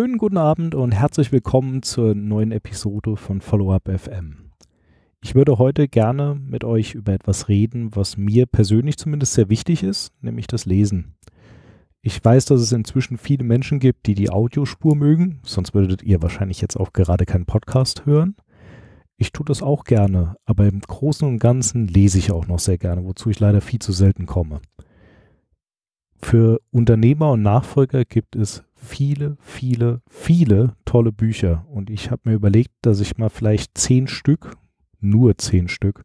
Schönen guten Abend und herzlich willkommen zur neuen Episode von Follow-up FM. Ich würde heute gerne mit euch über etwas reden, was mir persönlich zumindest sehr wichtig ist, nämlich das Lesen. Ich weiß, dass es inzwischen viele Menschen gibt, die die Audiospur mögen, sonst würdet ihr wahrscheinlich jetzt auch gerade keinen Podcast hören. Ich tue das auch gerne, aber im Großen und Ganzen lese ich auch noch sehr gerne, wozu ich leider viel zu selten komme. Für Unternehmer und Nachfolger gibt es viele, viele, viele tolle Bücher und ich habe mir überlegt, dass ich mal vielleicht zehn Stück, nur zehn Stück,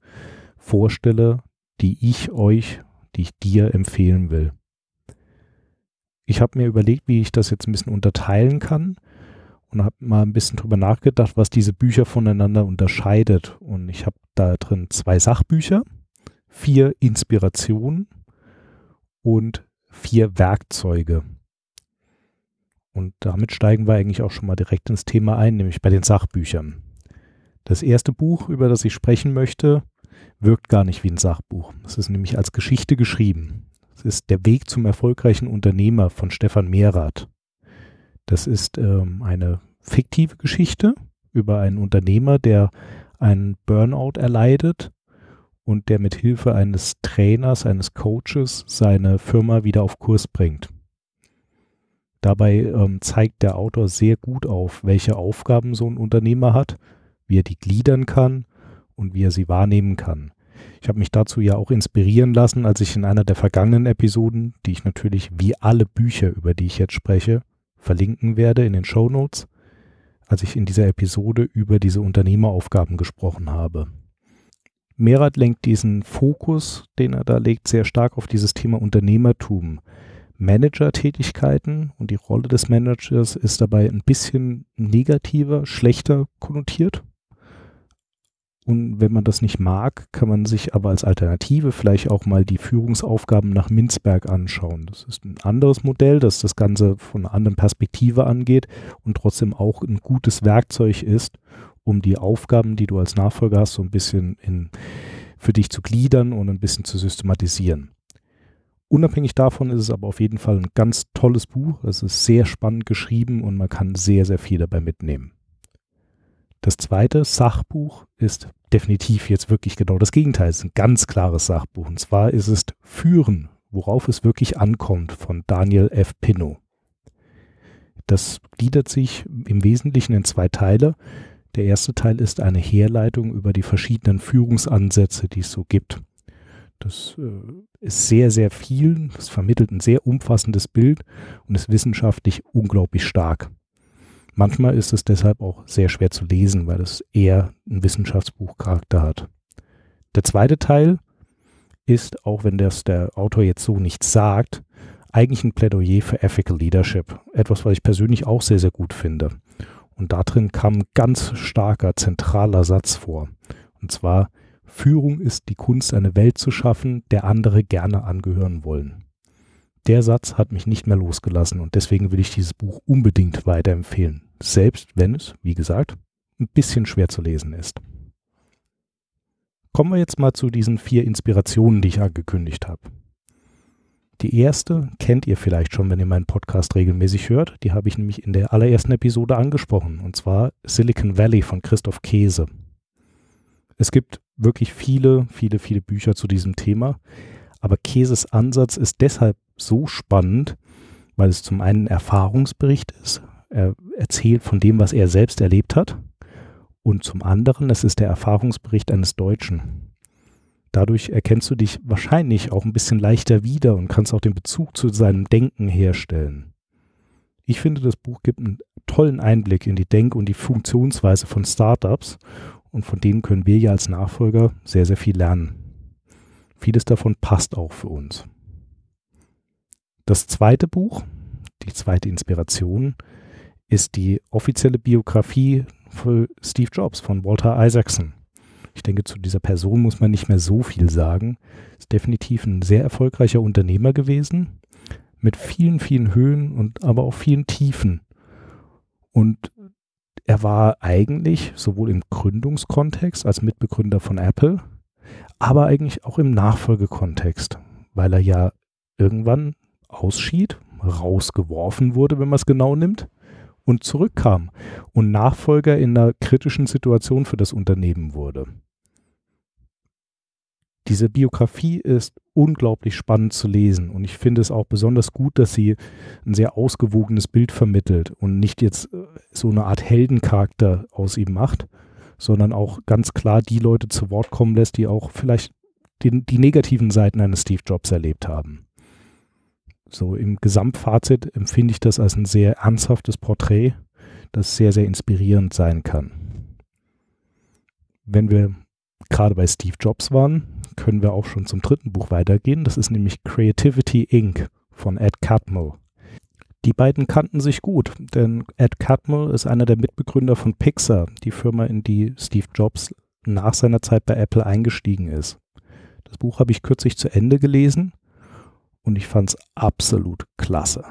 vorstelle, die ich euch, die ich dir empfehlen will. Ich habe mir überlegt, wie ich das jetzt ein bisschen unterteilen kann und habe mal ein bisschen drüber nachgedacht, was diese Bücher voneinander unterscheidet. Und ich habe da drin zwei Sachbücher, vier Inspirationen und vier Werkzeuge. Und damit steigen wir eigentlich auch schon mal direkt ins Thema ein, nämlich bei den Sachbüchern. Das erste Buch, über das ich sprechen möchte, wirkt gar nicht wie ein Sachbuch. Es ist nämlich als Geschichte geschrieben. Es ist Der Weg zum erfolgreichen Unternehmer von Stefan Mehrath. Das ist ähm, eine fiktive Geschichte über einen Unternehmer, der einen Burnout erleidet und der mit Hilfe eines Trainers, eines Coaches seine Firma wieder auf Kurs bringt. Dabei ähm, zeigt der Autor sehr gut auf, welche Aufgaben so ein Unternehmer hat, wie er die gliedern kann und wie er sie wahrnehmen kann. Ich habe mich dazu ja auch inspirieren lassen, als ich in einer der vergangenen Episoden, die ich natürlich wie alle Bücher, über die ich jetzt spreche, verlinken werde in den Show Notes, als ich in dieser Episode über diese Unternehmeraufgaben gesprochen habe. Merat lenkt diesen Fokus, den er da legt, sehr stark auf dieses Thema Unternehmertum. Manager-Tätigkeiten und die Rolle des Managers ist dabei ein bisschen negativer, schlechter konnotiert. Und wenn man das nicht mag, kann man sich aber als Alternative vielleicht auch mal die Führungsaufgaben nach Minzberg anschauen. Das ist ein anderes Modell, das das Ganze von einer anderen Perspektive angeht und trotzdem auch ein gutes Werkzeug ist, um die Aufgaben, die du als Nachfolger hast, so ein bisschen in, für dich zu gliedern und ein bisschen zu systematisieren. Unabhängig davon ist es aber auf jeden Fall ein ganz tolles Buch. Es ist sehr spannend geschrieben und man kann sehr, sehr viel dabei mitnehmen. Das zweite Sachbuch ist definitiv jetzt wirklich genau das Gegenteil. Es ist ein ganz klares Sachbuch. Und zwar ist es Führen, worauf es wirklich ankommt, von Daniel F. Pinnow. Das gliedert sich im Wesentlichen in zwei Teile. Der erste Teil ist eine Herleitung über die verschiedenen Führungsansätze, die es so gibt. Das äh, ist sehr, sehr viel. Das vermittelt ein sehr umfassendes Bild und ist wissenschaftlich unglaublich stark. Manchmal ist es deshalb auch sehr schwer zu lesen, weil es eher einen Wissenschaftsbuchcharakter hat. Der zweite Teil ist, auch wenn das der Autor jetzt so nicht sagt, eigentlich ein Plädoyer für Ethical Leadership. Etwas, was ich persönlich auch sehr, sehr gut finde. Und darin kam ein ganz starker, zentraler Satz vor. Und zwar, Führung ist die Kunst, eine Welt zu schaffen, der andere gerne angehören wollen der Satz hat mich nicht mehr losgelassen und deswegen will ich dieses Buch unbedingt weiterempfehlen. Selbst wenn es, wie gesagt, ein bisschen schwer zu lesen ist. Kommen wir jetzt mal zu diesen vier Inspirationen, die ich angekündigt habe. Die erste kennt ihr vielleicht schon, wenn ihr meinen Podcast regelmäßig hört. Die habe ich nämlich in der allerersten Episode angesprochen, und zwar Silicon Valley von Christoph Käse. Es gibt wirklich viele, viele, viele Bücher zu diesem Thema, aber Käses Ansatz ist deshalb so spannend, weil es zum einen Erfahrungsbericht ist. Er erzählt von dem, was er selbst erlebt hat. Und zum anderen, es ist der Erfahrungsbericht eines Deutschen. Dadurch erkennst du dich wahrscheinlich auch ein bisschen leichter wieder und kannst auch den Bezug zu seinem Denken herstellen. Ich finde, das Buch gibt einen tollen Einblick in die Denk- und die Funktionsweise von Startups und von denen können wir ja als Nachfolger sehr, sehr viel lernen. Vieles davon passt auch für uns. Das zweite Buch, die zweite Inspiration, ist die offizielle Biografie für Steve Jobs von Walter Isaacson. Ich denke, zu dieser Person muss man nicht mehr so viel sagen. Ist definitiv ein sehr erfolgreicher Unternehmer gewesen, mit vielen, vielen Höhen und aber auch vielen Tiefen. Und er war eigentlich sowohl im Gründungskontext als Mitbegründer von Apple, aber eigentlich auch im Nachfolgekontext, weil er ja irgendwann ausschied, rausgeworfen wurde, wenn man es genau nimmt, und zurückkam und Nachfolger in einer kritischen Situation für das Unternehmen wurde. Diese Biografie ist unglaublich spannend zu lesen und ich finde es auch besonders gut, dass sie ein sehr ausgewogenes Bild vermittelt und nicht jetzt äh, so eine Art Heldencharakter aus ihm macht, sondern auch ganz klar die Leute zu Wort kommen lässt, die auch vielleicht die, die negativen Seiten eines Steve Jobs erlebt haben. So im Gesamtfazit empfinde ich das als ein sehr ernsthaftes Porträt, das sehr, sehr inspirierend sein kann. Wenn wir gerade bei Steve Jobs waren, können wir auch schon zum dritten Buch weitergehen. Das ist nämlich Creativity Inc. von Ed Catmull. Die beiden kannten sich gut, denn Ed Catmull ist einer der Mitbegründer von Pixar, die Firma, in die Steve Jobs nach seiner Zeit bei Apple eingestiegen ist. Das Buch habe ich kürzlich zu Ende gelesen und ich fand es absolut klasse.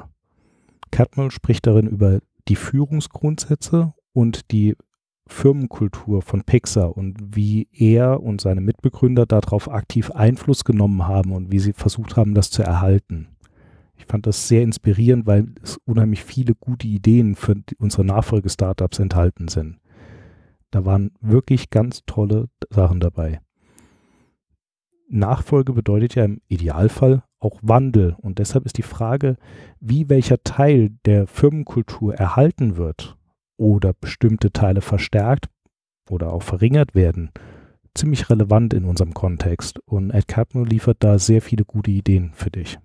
Catmull spricht darin über die Führungsgrundsätze und die Firmenkultur von Pixar und wie er und seine Mitbegründer darauf aktiv Einfluss genommen haben und wie sie versucht haben, das zu erhalten. Ich fand das sehr inspirierend, weil es unheimlich viele gute Ideen für unsere Nachfolge-Startups enthalten sind. Da waren wirklich ganz tolle Sachen dabei. Nachfolge bedeutet ja im Idealfall auch Wandel. Und deshalb ist die Frage, wie welcher Teil der Firmenkultur erhalten wird oder bestimmte Teile verstärkt oder auch verringert werden, ziemlich relevant in unserem Kontext. Und Ed Catmull liefert da sehr viele gute Ideen für dich.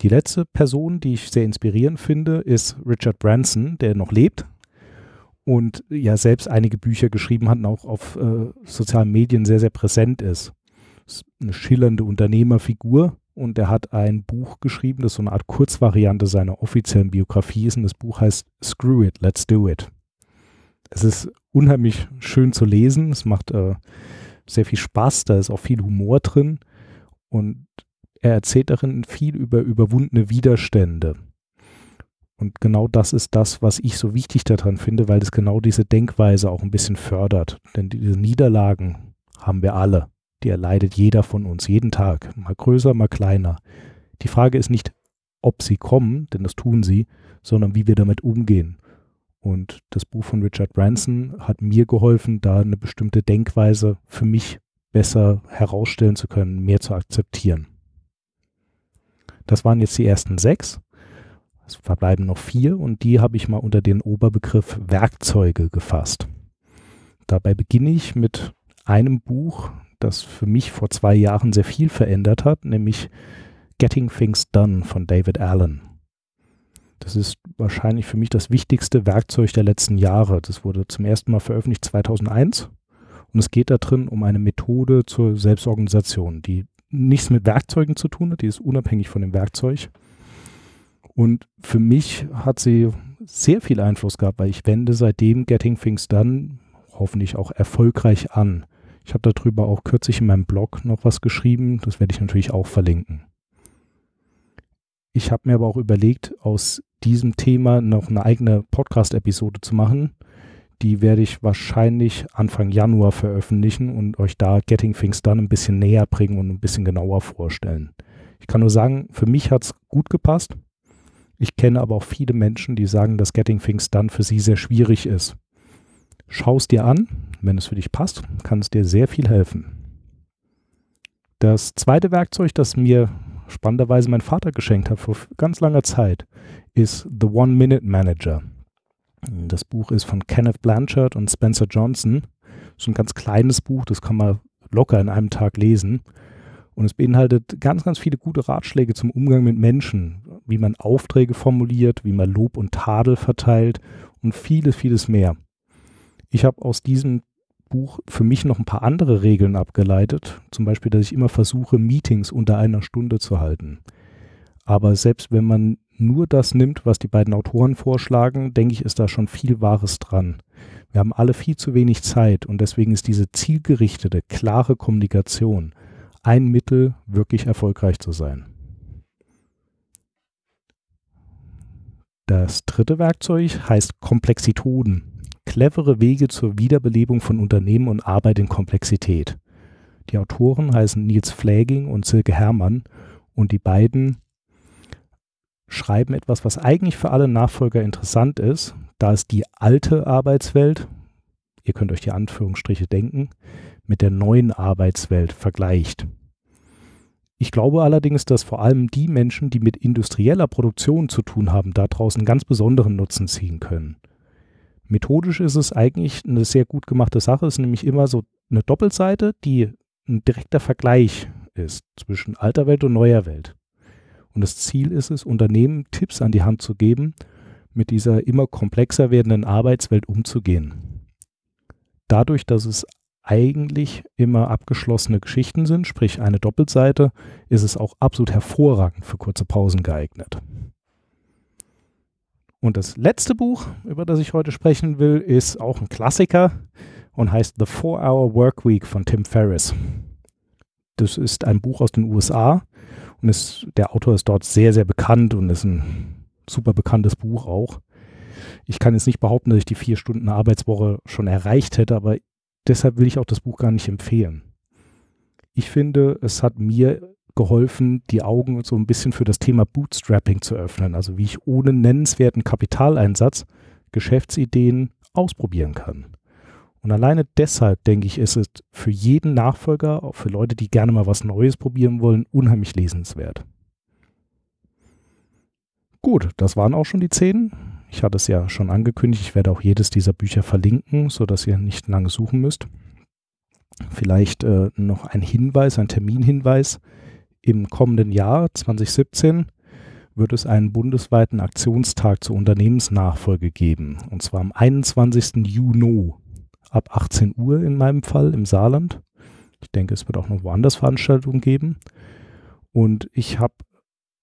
Die letzte Person, die ich sehr inspirierend finde, ist Richard Branson, der noch lebt und ja selbst einige Bücher geschrieben hat und auch auf äh, sozialen Medien sehr, sehr präsent ist. ist eine schillernde Unternehmerfigur und er hat ein Buch geschrieben, das so eine Art Kurzvariante seiner offiziellen Biografie ist und das Buch heißt Screw It, Let's Do It. Es ist unheimlich schön zu lesen, es macht äh, sehr viel Spaß, da ist auch viel Humor drin und er erzählt darin viel über überwundene Widerstände und genau das ist das, was ich so wichtig daran finde, weil es genau diese Denkweise auch ein bisschen fördert. Denn diese Niederlagen haben wir alle. Die erleidet jeder von uns, jeden Tag. Mal größer, mal kleiner. Die Frage ist nicht, ob sie kommen, denn das tun sie, sondern wie wir damit umgehen. Und das Buch von Richard Branson hat mir geholfen, da eine bestimmte Denkweise für mich besser herausstellen zu können, mehr zu akzeptieren. Das waren jetzt die ersten sechs. Es verbleiben noch vier und die habe ich mal unter den Oberbegriff Werkzeuge gefasst. Dabei beginne ich mit einem Buch, das für mich vor zwei Jahren sehr viel verändert hat, nämlich Getting Things Done von David Allen. Das ist wahrscheinlich für mich das wichtigste Werkzeug der letzten Jahre. Das wurde zum ersten Mal veröffentlicht 2001 und es geht da drin um eine Methode zur Selbstorganisation, die nichts mit Werkzeugen zu tun hat, die ist unabhängig von dem Werkzeug und für mich hat sie sehr viel Einfluss gehabt, weil ich wende seitdem Getting Things Done hoffentlich auch erfolgreich an. Ich habe darüber auch kürzlich in meinem Blog noch was geschrieben, das werde ich natürlich auch verlinken. Ich habe mir aber auch überlegt, aus diesem Thema noch eine eigene Podcast-Episode zu machen. Die werde ich wahrscheinlich Anfang Januar veröffentlichen und euch da Getting Things Done ein bisschen näher bringen und ein bisschen genauer vorstellen. Ich kann nur sagen, für mich hat es gut gepasst. Ich kenne aber auch viele Menschen, die sagen, dass Getting Things Done für sie sehr schwierig ist. Schau es dir an, wenn es für dich passt, kann es dir sehr viel helfen. Das zweite Werkzeug, das mir spannenderweise mein Vater geschenkt hat vor ganz langer Zeit, ist The One Minute Manager. Das Buch ist von Kenneth Blanchard und Spencer Johnson. So ein ganz kleines Buch, das kann man locker in einem Tag lesen. Und es beinhaltet ganz, ganz viele gute Ratschläge zum Umgang mit Menschen, wie man Aufträge formuliert, wie man Lob und Tadel verteilt und vieles, vieles mehr. Ich habe aus diesem Buch für mich noch ein paar andere Regeln abgeleitet, zum Beispiel, dass ich immer versuche, Meetings unter einer Stunde zu halten. Aber selbst wenn man nur das nimmt, was die beiden Autoren vorschlagen, denke ich, ist da schon viel Wahres dran. Wir haben alle viel zu wenig Zeit und deswegen ist diese zielgerichtete, klare Kommunikation ein Mittel, wirklich erfolgreich zu sein. Das dritte Werkzeug heißt Komplexitoden. Clevere Wege zur Wiederbelebung von Unternehmen und Arbeit in Komplexität. Die Autoren heißen Nils Fläging und Silke Herrmann und die beiden schreiben etwas, was eigentlich für alle Nachfolger interessant ist, da es die alte Arbeitswelt, ihr könnt euch die Anführungsstriche denken, mit der neuen Arbeitswelt vergleicht. Ich glaube allerdings, dass vor allem die Menschen, die mit industrieller Produktion zu tun haben, da draußen ganz besonderen Nutzen ziehen können. Methodisch ist es eigentlich eine sehr gut gemachte Sache. Es ist nämlich immer so eine Doppelseite, die ein direkter Vergleich ist zwischen alter Welt und neuer Welt. Und das Ziel ist es, Unternehmen Tipps an die Hand zu geben, mit dieser immer komplexer werdenden Arbeitswelt umzugehen. Dadurch, dass es eigentlich immer abgeschlossene Geschichten sind, sprich eine Doppelseite, ist es auch absolut hervorragend für kurze Pausen geeignet. Und das letzte Buch, über das ich heute sprechen will, ist auch ein Klassiker und heißt The Four-Hour Work Week von Tim Ferriss. Das ist ein Buch aus den USA und ist, der Autor ist dort sehr, sehr bekannt und ist ein super bekanntes Buch auch. Ich kann jetzt nicht behaupten, dass ich die vier Stunden Arbeitswoche schon erreicht hätte, aber deshalb will ich auch das Buch gar nicht empfehlen. Ich finde, es hat mir geholfen, die Augen so ein bisschen für das Thema Bootstrapping zu öffnen, also wie ich ohne nennenswerten Kapitaleinsatz Geschäftsideen ausprobieren kann. Und alleine deshalb, denke ich, ist es für jeden Nachfolger, auch für Leute, die gerne mal was Neues probieren wollen, unheimlich lesenswert. Gut, das waren auch schon die zehn. Ich hatte es ja schon angekündigt, ich werde auch jedes dieser Bücher verlinken, sodass ihr nicht lange suchen müsst. Vielleicht äh, noch ein Hinweis, ein Terminhinweis. Im kommenden Jahr 2017 wird es einen bundesweiten Aktionstag zur Unternehmensnachfolge geben. Und zwar am 21. Juni ab 18 Uhr in meinem Fall im Saarland. Ich denke, es wird auch noch woanders Veranstaltungen geben. Und ich habe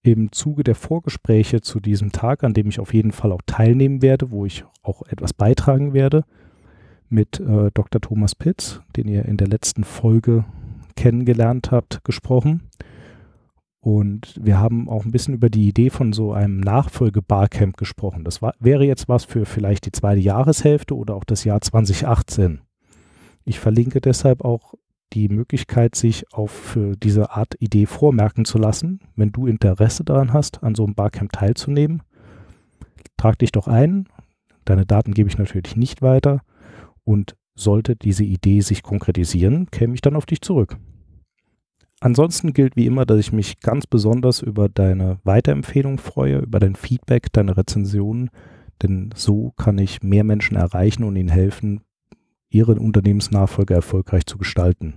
im Zuge der Vorgespräche zu diesem Tag, an dem ich auf jeden Fall auch teilnehmen werde, wo ich auch etwas beitragen werde, mit äh, Dr. Thomas Pitz, den ihr in der letzten Folge kennengelernt habt, gesprochen. Und wir haben auch ein bisschen über die Idee von so einem Nachfolge-Barcamp gesprochen. Das war, wäre jetzt was für vielleicht die zweite Jahreshälfte oder auch das Jahr 2018. Ich verlinke deshalb auch die Möglichkeit, sich auf diese Art Idee vormerken zu lassen. Wenn du Interesse daran hast, an so einem Barcamp teilzunehmen, trag dich doch ein. Deine Daten gebe ich natürlich nicht weiter. Und sollte diese Idee sich konkretisieren, käme ich dann auf dich zurück. Ansonsten gilt wie immer, dass ich mich ganz besonders über deine Weiterempfehlung freue, über dein Feedback, deine Rezensionen, denn so kann ich mehr Menschen erreichen und ihnen helfen, ihre Unternehmensnachfolge erfolgreich zu gestalten.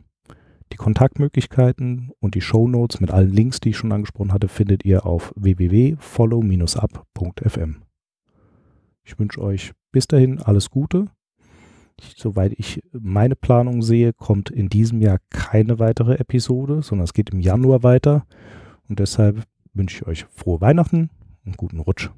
Die Kontaktmöglichkeiten und die Show Notes mit allen Links, die ich schon angesprochen hatte, findet ihr auf www.follow-up.fm. Ich wünsche euch bis dahin alles Gute soweit ich meine Planung sehe, kommt in diesem Jahr keine weitere Episode, sondern es geht im Januar weiter. Und deshalb wünsche ich euch frohe Weihnachten und guten Rutsch.